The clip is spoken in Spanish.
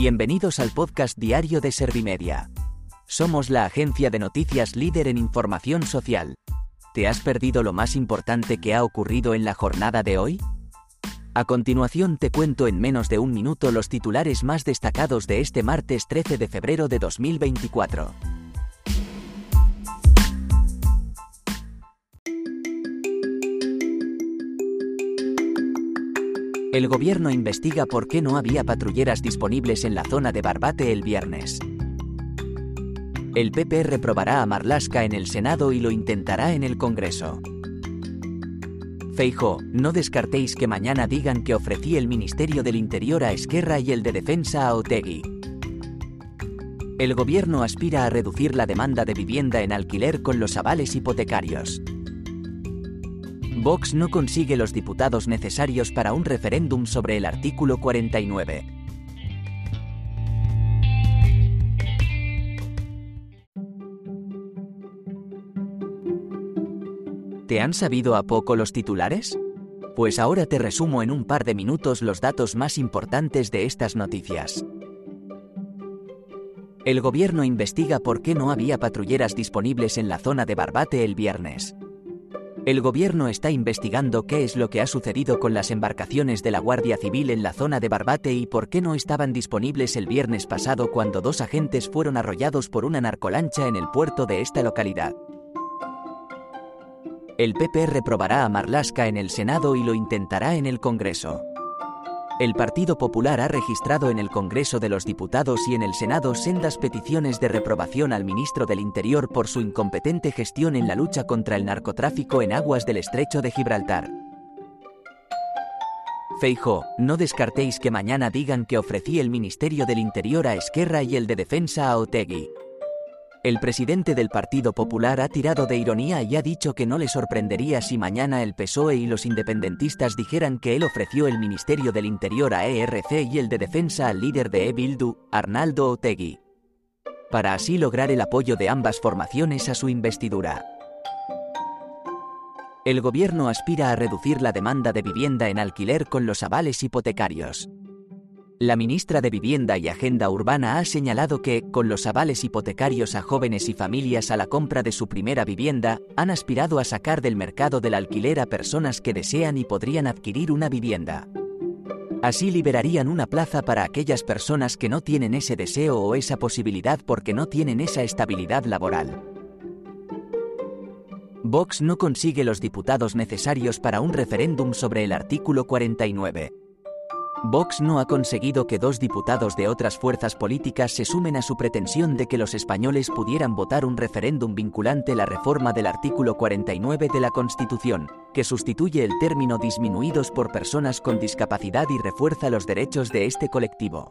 Bienvenidos al podcast diario de Servimedia. Somos la agencia de noticias líder en información social. ¿Te has perdido lo más importante que ha ocurrido en la jornada de hoy? A continuación te cuento en menos de un minuto los titulares más destacados de este martes 13 de febrero de 2024. El gobierno investiga por qué no había patrulleras disponibles en la zona de Barbate el viernes. El PP reprobará a Marlasca en el Senado y lo intentará en el Congreso. Feijo, no descartéis que mañana digan que ofrecí el Ministerio del Interior a Esquerra y el de Defensa a Otegui. El gobierno aspira a reducir la demanda de vivienda en alquiler con los avales hipotecarios. Vox no consigue los diputados necesarios para un referéndum sobre el artículo 49. ¿Te han sabido a poco los titulares? Pues ahora te resumo en un par de minutos los datos más importantes de estas noticias. El gobierno investiga por qué no había patrulleras disponibles en la zona de Barbate el viernes. El gobierno está investigando qué es lo que ha sucedido con las embarcaciones de la Guardia Civil en la zona de Barbate y por qué no estaban disponibles el viernes pasado cuando dos agentes fueron arrollados por una narcolancha en el puerto de esta localidad. El PP reprobará a Marlaska en el Senado y lo intentará en el Congreso. El Partido Popular ha registrado en el Congreso de los Diputados y en el Senado sendas peticiones de reprobación al ministro del Interior por su incompetente gestión en la lucha contra el narcotráfico en aguas del estrecho de Gibraltar. Feijo, no descartéis que mañana digan que ofrecí el Ministerio del Interior a Esquerra y el de Defensa a Otegui. El presidente del Partido Popular ha tirado de ironía y ha dicho que no le sorprendería si mañana el PSOE y los independentistas dijeran que él ofreció el Ministerio del Interior a ERC y el de Defensa al líder de E-Bildu, Arnaldo Otegui. Para así lograr el apoyo de ambas formaciones a su investidura. El gobierno aspira a reducir la demanda de vivienda en alquiler con los avales hipotecarios. La ministra de Vivienda y Agenda Urbana ha señalado que, con los avales hipotecarios a jóvenes y familias a la compra de su primera vivienda, han aspirado a sacar del mercado del alquiler a personas que desean y podrían adquirir una vivienda. Así liberarían una plaza para aquellas personas que no tienen ese deseo o esa posibilidad porque no tienen esa estabilidad laboral. Vox no consigue los diputados necesarios para un referéndum sobre el artículo 49. Vox no ha conseguido que dos diputados de otras fuerzas políticas se sumen a su pretensión de que los españoles pudieran votar un referéndum vinculante la reforma del artículo 49 de la Constitución, que sustituye el término disminuidos por personas con discapacidad y refuerza los derechos de este colectivo.